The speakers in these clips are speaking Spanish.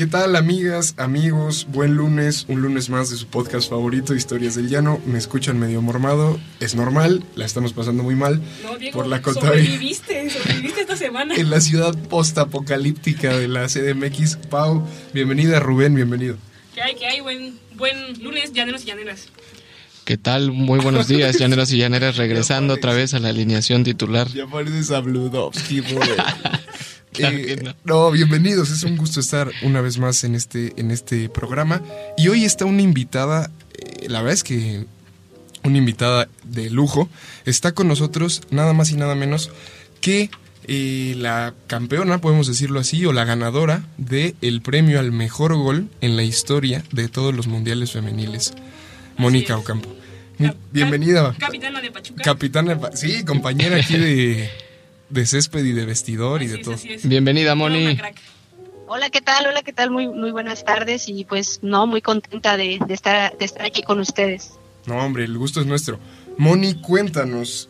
¿Qué tal amigas, amigos? Buen lunes, un lunes más de su podcast favorito, Historias del Llano. Me escuchan medio mormado, es normal, la estamos pasando muy mal por la contraria. sobreviviste, sobreviviste esta semana. En la ciudad postapocalíptica de la CDMX. Pau, bienvenida, Rubén, bienvenido. ¿Qué hay? ¿Qué hay? Buen, buen lunes, llaneros y llaneras. ¿Qué tal? Muy buenos días, llaneros y llaneras, regresando otra vez a la alineación titular. Ya pareces a Bludovsky, Rubén. Claro Eh, no. no, bienvenidos. Es un gusto estar una vez más en este, en este programa. Y hoy está una invitada, eh, la verdad es que una invitada de lujo. Está con nosotros nada más y nada menos que eh, la campeona, podemos decirlo así, o la ganadora del el premio al mejor gol en la historia de todos los mundiales femeniles, Mónica. Ocampo. Bienvenida. Capitana de Pachuca. Capitana, de sí, compañera aquí de, de césped y de vestidor y de todo. Bienvenida, Moni. Hola, ¿qué tal? Hola, ¿qué tal? Muy, muy buenas tardes y pues no, muy contenta de, de estar, de estar aquí con ustedes. No, hombre, el gusto es nuestro. Moni, cuéntanos.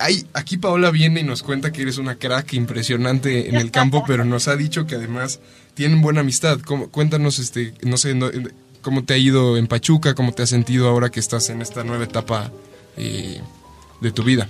Ay, aquí Paola viene y nos cuenta que eres una crack impresionante en el campo, pero nos ha dicho que además tienen buena amistad. ¿Cómo- cuéntanos, este, no sé, no- cómo te ha ido en Pachuca, cómo te has sentido ahora que estás en esta nueva etapa eh, de tu vida.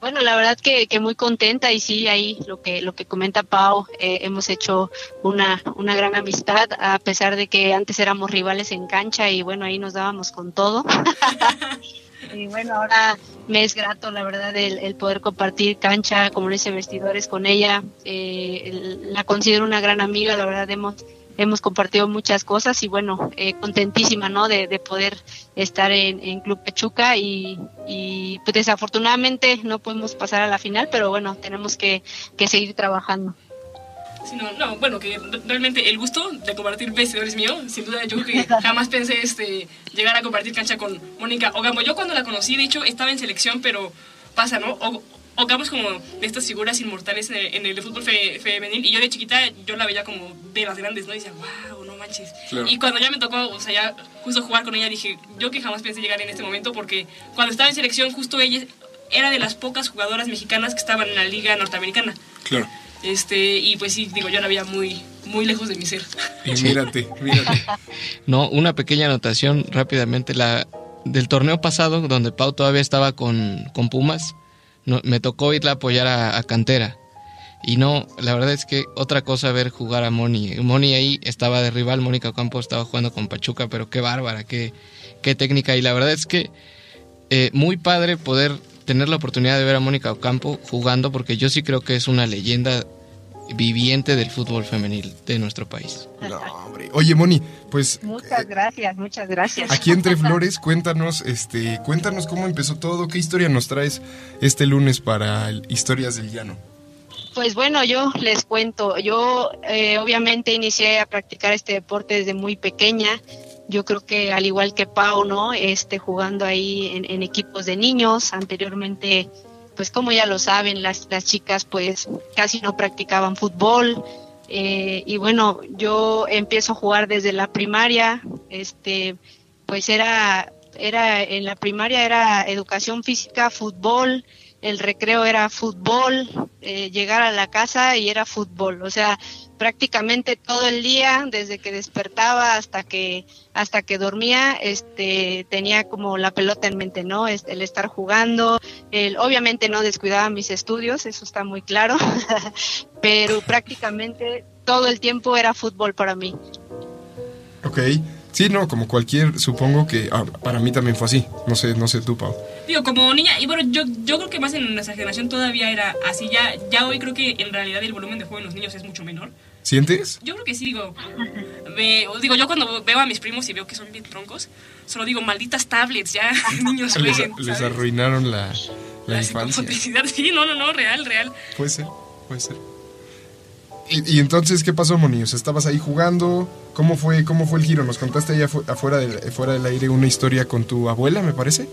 Bueno, la verdad que, que muy contenta y sí, ahí lo que, lo que comenta Pau, eh, hemos hecho una, una gran amistad, a pesar de que antes éramos rivales en cancha y bueno, ahí nos dábamos con todo. y bueno, ahora me es grato, la verdad, el, el poder compartir cancha, como dice, vestidores con ella. Eh, la considero una gran amiga, la verdad, hemos hemos compartido muchas cosas y bueno, eh, contentísima, ¿no? De, de poder estar en, en Club Pachuca y, y pues desafortunadamente no podemos pasar a la final, pero bueno, tenemos que, que seguir trabajando. No, no, bueno, que re- realmente el gusto de compartir vestidores mío, sin duda yo que jamás pensé este, llegar a compartir cancha con Mónica Ogambo. Yo cuando la conocí, de hecho, estaba en selección, pero pasa, ¿no? Ogambo es como de estas figuras inmortales en el, en el fútbol fe- femenil y yo de chiquita yo la veía como de las grandes, ¿no? Y decía, wow, no manches. Claro. Y cuando ya me tocó, o sea, ya justo jugar con ella, dije, yo que jamás pensé llegar en este momento porque cuando estaba en selección, justo ella era de las pocas jugadoras mexicanas que estaban en la liga norteamericana. Claro. Este, y pues sí, digo, yo la veía muy, muy lejos de mi ser. Y mírate, mírate. No, una pequeña anotación rápidamente. La del torneo pasado, donde Pau todavía estaba con, con Pumas, me tocó irla a apoyar a, Cantera. Y no, la verdad es que otra cosa ver jugar a Moni. Moni ahí estaba de rival, Mónica Ocampo estaba jugando con Pachuca, pero qué bárbara, qué, qué técnica. Y la verdad es que eh, muy padre poder tener la oportunidad de ver a Mónica Ocampo jugando, porque yo sí creo que es una leyenda viviente del fútbol femenil de nuestro país. No, hombre. Oye, Moni, pues Muchas gracias, muchas gracias. Aquí entre flores, cuéntanos, este, cuéntanos cómo empezó todo, qué historia nos traes este lunes para el Historias del Llano. Pues bueno, yo les cuento, yo eh, obviamente inicié a practicar este deporte desde muy pequeña. Yo creo que al igual que Pau, ¿no? Este, jugando ahí en, en equipos de niños. Anteriormente, pues como ya lo saben, las, las chicas pues casi no practicaban fútbol. Eh, y bueno, yo empiezo a jugar desde la primaria. Este, pues era, era en la primaria era educación física, fútbol el recreo era fútbol, eh, llegar a la casa y era fútbol, o sea, prácticamente todo el día, desde que despertaba hasta que hasta que dormía, este tenía como la pelota en mente, ¿no? Este, el estar jugando, el, obviamente no descuidaba mis estudios, eso está muy claro, pero prácticamente todo el tiempo era fútbol para mí. Ok. Sí, no, como cualquier, supongo que ah, para mí también fue así. No sé, no sé tú, Pau. Digo, como niña, y bueno, yo, yo creo que más en nuestra generación todavía era así. Ya, ya hoy creo que en realidad el volumen de juego en los niños es mucho menor. ¿Sientes? Yo creo que sí, digo. ve- digo, yo cuando veo a mis primos y veo que son bien troncos, solo digo, malditas tablets, ya, niños Les, jueguen. les arruinaron la, la La infancia. sí, no, no, no, real, real. Puede ser, puede ser. Y, entonces, ¿qué pasó, Moni? Estabas ahí jugando. ¿Cómo fue, cómo fue el giro? Nos contaste ahí afu- afuera del, fuera del aire una historia con tu abuela, me parece.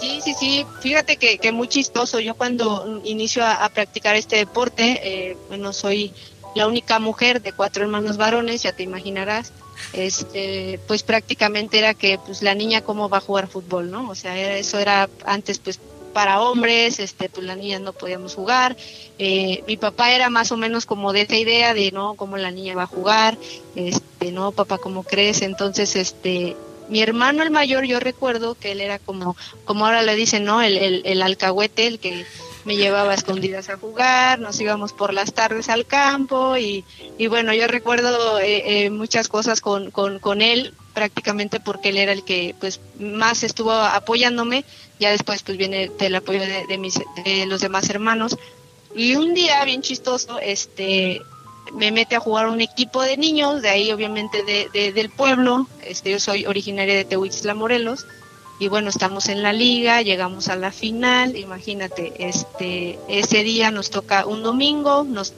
Sí, sí, sí. Fíjate que, que muy chistoso. Yo cuando inicio a, practicar este deporte, eh, bueno, soy la única mujer de cuatro hermanos varones, ya te imaginarás. Este, pues prácticamente era que pues la niña cómo va a jugar fútbol, ¿no? O sea, eso era antes pues para hombres, este, pues las niñas no podíamos jugar. Eh, mi papá era más o menos como de esa idea de no, cómo la niña va a jugar, este, no, papá, ¿cómo crees? Entonces, este, mi hermano el mayor, yo recuerdo que él era como, como ahora le dicen, ¿no? El, el, el alcahuete, el que me llevaba a escondidas a jugar, nos íbamos por las tardes al campo y, y bueno, yo recuerdo eh, eh, muchas cosas con, con, con él prácticamente porque él era el que pues más estuvo apoyándome, ya después pues viene el apoyo de, de, mis, de los demás hermanos. Y un día bien chistoso, este me mete a jugar un equipo de niños, de ahí obviamente de, del pueblo, este, yo soy originaria de Tehuixla, Morelos, y bueno, estamos en la liga, llegamos a la final, imagínate, este, ese día nos toca un domingo, nos,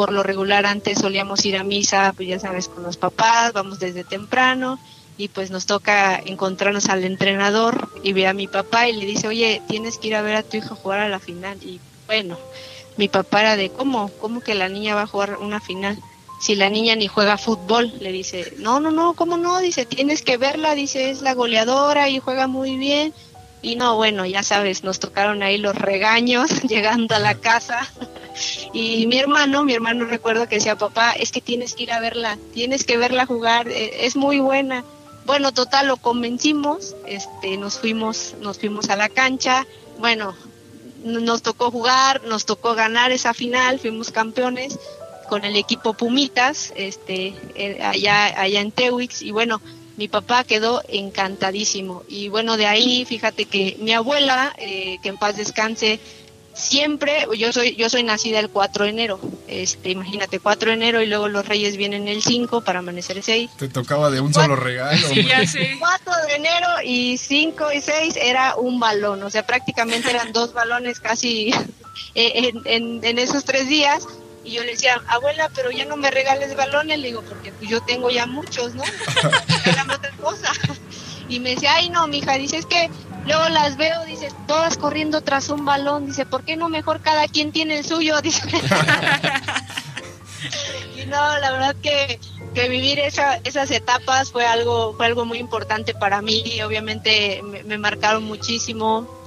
por lo regular antes solíamos ir a misa, pues ya sabes, con los papás, vamos desde temprano, y pues nos toca encontrarnos al entrenador y ve a mi papá y le dice, oye, tienes que ir a ver a tu hijo jugar a la final, y bueno, mi papá era de, ¿cómo? ¿Cómo que la niña va a jugar una final? Si la niña ni juega fútbol, le dice, no, no, no, ¿cómo no? Dice, tienes que verla, dice, es la goleadora y juega muy bien. Y no, bueno, ya sabes, nos tocaron ahí los regaños llegando a la casa. y mi hermano, mi hermano recuerdo que decía, papá, es que tienes que ir a verla, tienes que verla jugar, e, es muy buena. Bueno, total, lo convencimos, este, nos fuimos, nos fuimos a la cancha. Bueno, nos tocó jugar, nos tocó ganar esa final, fuimos campeones con el equipo Pumitas, este, eh, allá, allá en Tewix, y bueno, mi papá quedó encantadísimo. Y bueno, de ahí, fíjate que mi abuela, eh, que en paz descanse, siempre, yo soy, yo soy nacida el 4 de enero, este, imagínate, 4 de enero y luego los reyes vienen el 5 para amanecer el 6. Te tocaba de un solo regalo. Sí, ya sé. 4 de enero y 5 y 6 era un balón, o sea, prácticamente eran dos balones casi en, en, en, esos tres días. Y yo le decía, abuela, pero ya no me regales balones, le digo, porque pues yo tengo ya muchos, ¿no? otra cosa. Y me decía, ay no, mija, dice, es que Luego las veo, dice, todas corriendo tras un balón. Dice, ¿por qué no mejor cada quien tiene el suyo? Dice. y no, la verdad que, que vivir esa, esas etapas fue algo, fue algo muy importante para mí. Obviamente me, me marcaron muchísimo.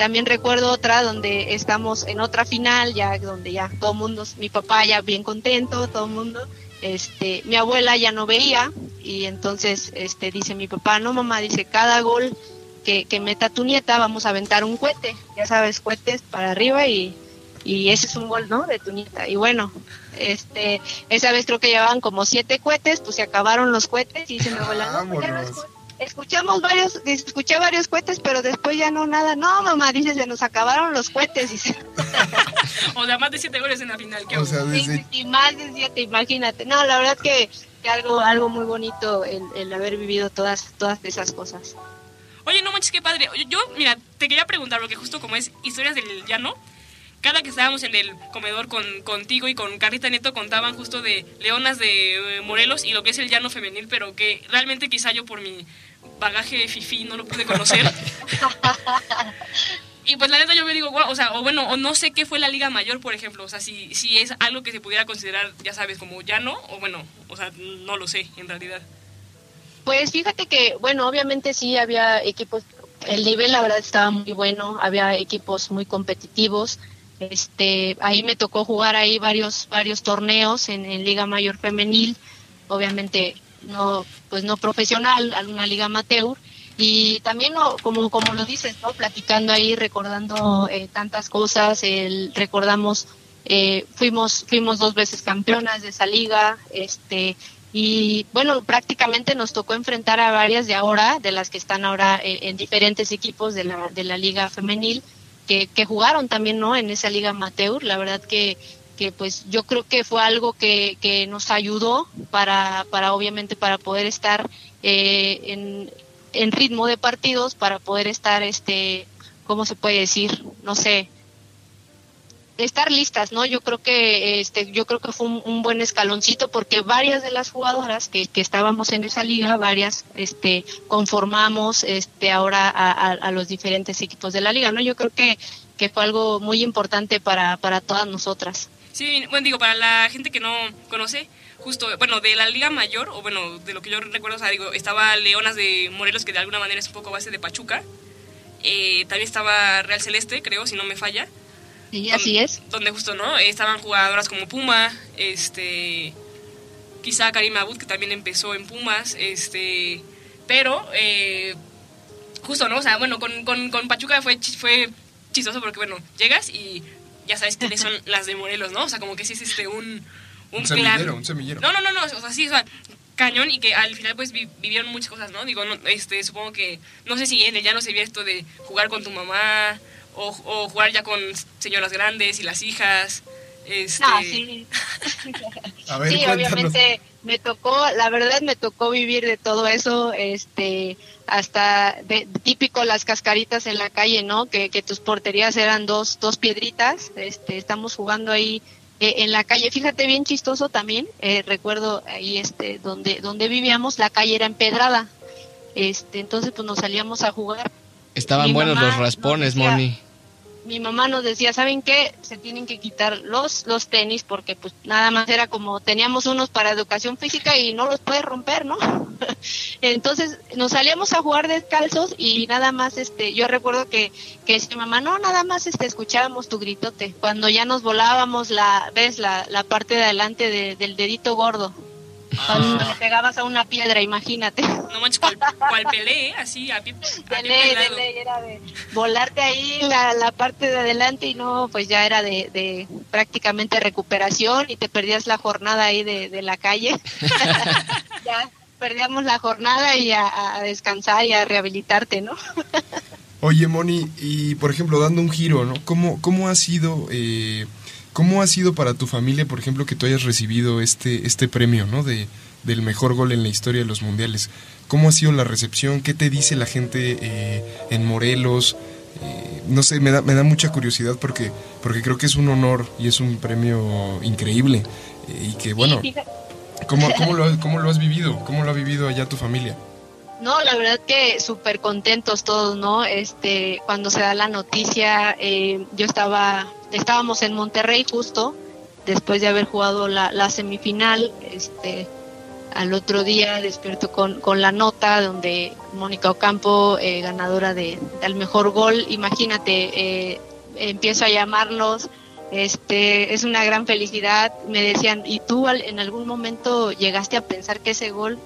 También recuerdo otra donde estamos en otra final, ya donde ya todo el mundo, mi papá ya bien contento, todo el mundo. Este, mi abuela ya no veía y entonces este dice mi papá, no mamá, dice, cada gol que, que, meta tu nieta, vamos a aventar un cohete, ya sabes, cohetes para arriba y, y ese es un gol, ¿no? De tu nieta. Y bueno, este, esa vez creo que llevaban como siete cohetes, pues se acabaron los cohetes y se me volaron. Escuchamos varios, escuché varios cohetes, pero después ya no nada. No, mamá, dice, se nos acabaron los cohetes. Dice. o sea, más de siete goles en la final. ¿qué o sea, y más de siete, imagínate. No, la verdad que, que algo, algo muy bonito el, el haber vivido todas, todas esas cosas. Oye, no manches, qué padre. Yo, mira, te quería preguntar, porque justo como es historias del llano, cada que estábamos en el comedor con, contigo y con Carrita Neto contaban justo de leonas de eh, Morelos y lo que es el llano femenil, pero que realmente quizá yo por mi bagaje fifi no lo pude conocer. y pues la neta yo me digo, o sea, o bueno, o no sé qué fue la Liga Mayor, por ejemplo, o sea, si, si es algo que se pudiera considerar, ya sabes, como llano, o bueno, o sea, no lo sé en realidad. Pues fíjate que, bueno, obviamente sí había equipos, el nivel la verdad estaba muy bueno, había equipos muy competitivos. Este, ahí me tocó jugar ahí varios varios torneos en, Liga Mayor femenil, obviamente no pues no profesional, alguna liga amateur y también no, como como lo dices, ¿no? platicando ahí, recordando eh, tantas cosas, el, recordamos eh, fuimos fuimos dos veces campeonas de esa liga, este y bueno, prácticamente nos tocó enfrentar a varias de ahora, de las que están ahora en, diferentes equipos de la, de la liga femenil, que, que, jugaron también ¿no? en esa liga amateur. La verdad que, que pues yo creo que fue algo que, que nos ayudó para, para obviamente para poder estar eh, en, en ritmo de partidos, para poder estar, este ¿cómo se puede decir? No sé, estar listas, ¿no? Yo creo que este, yo creo que fue un, buen escaloncito porque varias de las jugadoras que, que, estábamos en esa liga, varias, este, conformamos, este, ahora a, a, los diferentes equipos de la liga, ¿no? Yo creo que, que fue algo muy importante para, para todas nosotras. Sí, bueno, digo, para la gente que no conoce, justo, bueno, de la Liga Mayor, o bueno, de lo que yo recuerdo, o sea, digo, estaba Leonas de Morelos, que de alguna manera es un poco base de Pachuca. Eh, también estaba Real Celeste, creo, si no me falla. Sí, así es. Donde justo, ¿no? Estaban jugadoras como Puma, este. Quizá Karim Abud, que también empezó en Pumas, este. Pero, eh, justo, ¿no? O sea, bueno, con, con, con Pachuca fue, fue chistoso porque, bueno, llegas y ya sabes quiénes son las de Morelos, ¿no? O sea, como que sí es este un un, semillero, un semillero. No, no, no, no, o sea, sí, o sea, cañón y que al final pues vivieron muchas cosas, ¿no? Digo, este, supongo que, no sé si en el no se vio esto de jugar con tu mamá o, o jugar ya con señoras grandes y las hijas. Este... No, sí. A ver, sí, obviamente me tocó, la verdad me tocó vivir de todo eso, este, hasta de, típico las cascaritas en la calle, ¿no? Que, que tus porterías eran dos, dos piedritas, este, estamos jugando ahí eh, en la calle. Fíjate, bien chistoso también, eh, recuerdo ahí este, donde, donde vivíamos, la calle era empedrada. Este, entonces pues nos salíamos a jugar. Estaban buenos los raspones, Moni mi mamá nos decía, ¿saben qué? Se tienen que quitar los, los tenis porque pues nada más era como teníamos unos para educación física y no los puedes romper, ¿no? Entonces nos salíamos a jugar descalzos y nada más, este, yo recuerdo que, que decía mamá, no, nada más este, escuchábamos tu gritote. Cuando ya nos volábamos la, ves, la, la parte de adelante del dedito gordo. Cuando le pegabas a una piedra, imagínate. No manches, cual, cual pelé, así, a pie, a de era de volarte ahí la, la, parte de adelante y no, pues ya era de, de prácticamente recuperación y te perdías la jornada ahí de, de la calle. ya perdíamos la jornada y a, a, descansar y a rehabilitarte, ¿no? Oye, Moni, y por ejemplo, dando un giro, ¿no? ¿Cómo, cómo ha sido... Eh, ¿Cómo ha sido para tu familia, por ejemplo, que tú hayas recibido este, este premio, ¿no? De, del mejor gol en la historia de los mundiales. ¿Cómo ha sido la recepción? ¿Qué te dice la gente eh, en Morelos? Eh, no sé, me da, me da mucha curiosidad porque, porque creo que es un honor y es un premio increíble. Eh, y que, bueno, ¿cómo, cómo, lo, ¿cómo lo has vivido? ¿Cómo lo ha vivido allá tu familia? No, la verdad que súper contentos todos, ¿no? Este, cuando se da la noticia, yo estaba estábamos en Monterrey justo después de haber jugado la, semifinal, este, al otro día despierto con, con la nota donde Mónica Ocampo, eh, ganadora de, del mejor gol, imagínate, eh, empiezo a llamarlos, este, es una gran felicidad, me decían, ¿y tú en algún momento llegaste a pensar que ese gol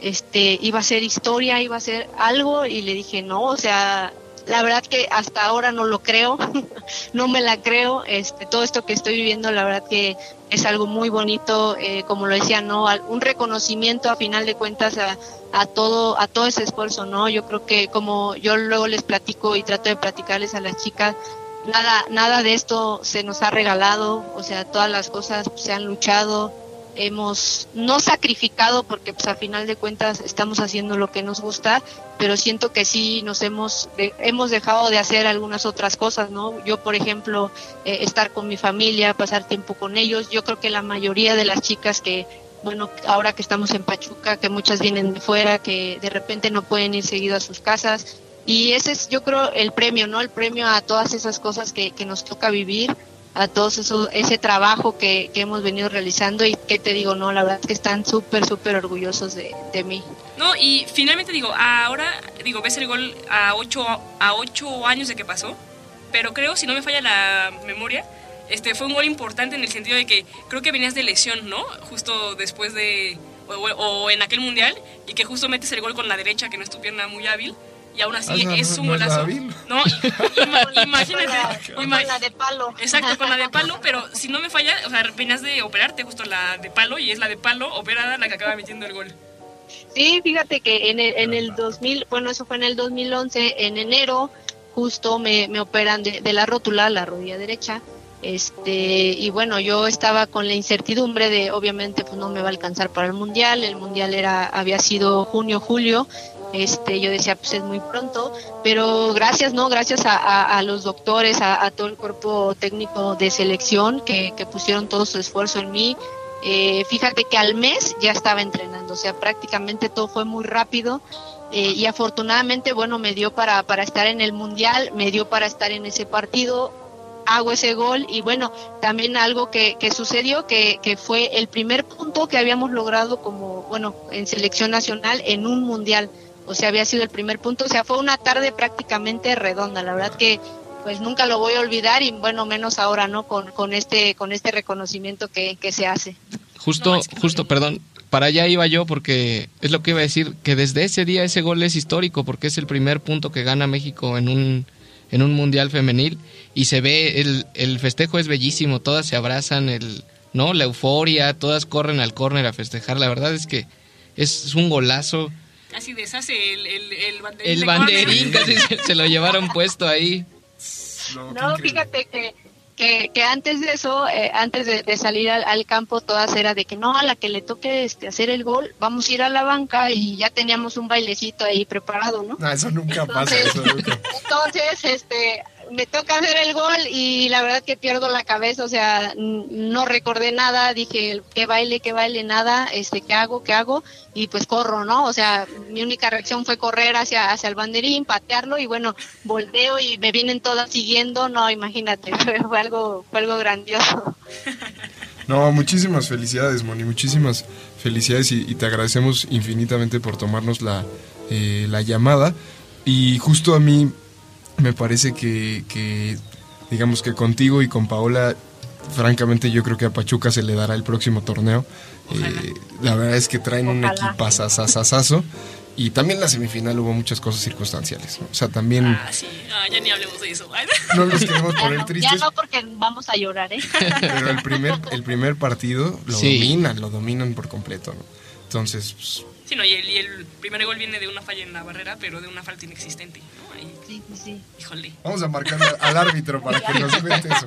este, iba a ser historia, iba a ser algo? Y le dije, no, o sea, la verdad que hasta ahora no lo creo, no me la creo, este, todo esto que estoy viviendo, la verdad que es algo muy bonito, eh, como lo decía, no, un reconocimiento a final de cuentas a, a todo, a todo ese esfuerzo, no, yo creo que como yo luego les platico y trato de platicarles a las chicas, nada, nada de esto se nos ha regalado, o sea, todas las cosas se han luchado, hemos no sacrificado porque pues a final de cuentas estamos haciendo lo que nos gusta pero siento que sí nos hemos hemos dejado de hacer algunas otras cosas no yo por ejemplo eh, estar con mi familia pasar tiempo con ellos. Yo creo que la mayoría de las chicas que bueno ahora que estamos en Pachuca que muchas vienen de fuera que de repente no pueden ir seguido a sus casas. Y ese es yo creo el premio no el premio a todas esas cosas que, que nos toca vivir a todos eso, ese trabajo que, que, hemos venido realizando y que te digo, no, la verdad es que están súper, súper orgullosos de, de, mí. No, y finalmente digo, ahora, digo, ves el gol a ocho, a ocho años de que pasó, pero creo, si no me falla la memoria, este fue un gol importante en el sentido de que creo que venías de lesión, ¿no? Justo después de, o, o en aquel mundial, y que justo metes el gol con la derecha, que no es tu pierna muy hábil y aún así ah, es un golazo. No, imagínate. con la de palo. Exacto, con la de palo, pero si no me falla, o sea, venías de operarte justo la de palo y es la de palo operada la que acaba metiendo el gol. Sí, fíjate que en el, en el 2000, bueno, eso fue en el 2011, en enero, justo me, me operan de, de la rótula, la rodilla derecha. Este, y bueno, yo estaba con la incertidumbre de, obviamente, pues no me va a alcanzar para el mundial. El mundial era, había sido junio, julio, este, yo decía, pues es muy pronto, pero gracias, ¿no? Gracias a, los doctores, a, todo el cuerpo técnico de selección que, pusieron todo su esfuerzo en mí. Eh, fíjate que al mes ya estaba entrenando, o sea, prácticamente todo fue muy rápido. Eh, y afortunadamente, bueno, me dio para, para estar en el Mundial, me dio para estar en ese partido, hago ese gol y bueno, también algo que, que sucedió que, que, fue el primer punto que habíamos logrado como, bueno, en selección nacional en un mundial, o sea, había sido el primer punto, o sea, fue una tarde prácticamente redonda, la verdad que pues nunca lo voy a olvidar y bueno, menos ahora, ¿no? Con, con este con este reconocimiento que, que se hace. Justo, justo, perdón, para allá iba yo porque es lo que iba a decir, que desde ese día ese gol es histórico porque es el primer punto que gana México en un, en un mundial femenil y se ve, el, el festejo es bellísimo, todas se abrazan, el, ¿no? La euforia, todas corren al córner a festejar, la verdad es que es un golazo. Casi deshace el, el, el banderín. El banderín casi se, lo llevaron puesto ahí. no fíjate que que, que antes de eso, eh, antes de, salir al, campo, todas era de que no, a la que le toque este, hacer el gol, vamos a ir a la banca y ya teníamos un bailecito ahí preparado, ¿no? No, eso nunca pasa, eso nunca. Entonces, este, me toca hacer el gol y la verdad que pierdo la cabeza, o sea, no recordé nada, dije, que baile, que baile, nada, este, ¿qué hago, qué hago? Y pues corro, ¿no? O sea, mi única reacción fue correr hacia, hacia el banderín, patearlo y bueno, volteo y me vienen todas siguiendo, no, imagínate, fue, algo, fue algo grandioso. No, muchísimas felicidades, Moni, muchísimas felicidades y, te agradecemos infinitamente por tomarnos la, eh, la llamada. Y justo a mí me parece que, digamos que contigo y con Paola, francamente yo creo que a Pachuca se le dará el próximo torneo. Eh, la verdad es que traen un equipazazazazazo. Y también en la semifinal hubo muchas cosas circunstanciales. O sea, también. Ah, sí. Ah, ya ni hablemos de eso. no nos queremos poner tristes. Ya no, porque vamos a llorar, ¿eh? Pero el primer, el primer partido lo dominan, lo dominan por completo, ¿no? Entonces, pues, Sí, no, y el, primer gol viene de una falla en la barrera, pero de una falta inexistente. Sí, sí, sí. Híjole. Vamos a marcar al árbitro para que nos cuente eso.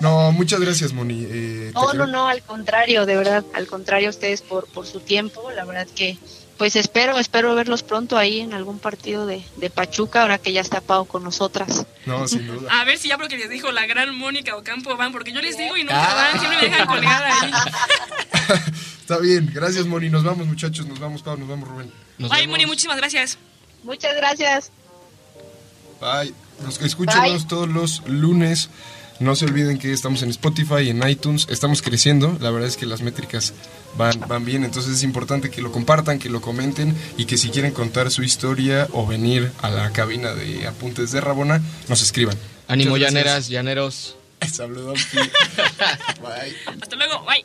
No, muchas gracias, Moni. Eh, no, no, no, al contrario, de verdad, al contrario a ustedes por, por su tiempo. La verdad que, pues espero, espero verlos pronto ahí en algún partido de, de Pachuca, ahora que ya está Pau con nosotras. No, sin duda. A ver si ya porque les dijo la gran Mónica Ocampo van, porque yo les digo y nunca van, siempre me dejan colgada ahí. Está bien, gracias Moni, nos vamos muchachos, nos vamos Pau, nos vamos Rubén. Ay Moni, muchísimas gracias. Muchas gracias. Bye. Los que escuchan todos los lunes. No se olviden que estamos en Spotify, en iTunes, estamos creciendo, la verdad es que las métricas van, van bien, entonces es importante que lo compartan, que lo comenten y que si quieren contar su historia o venir a la cabina de Apuntes de Rabona, nos escriban. Ánimo llaneras, llaneros. Saludos. bye. Hasta luego, bye.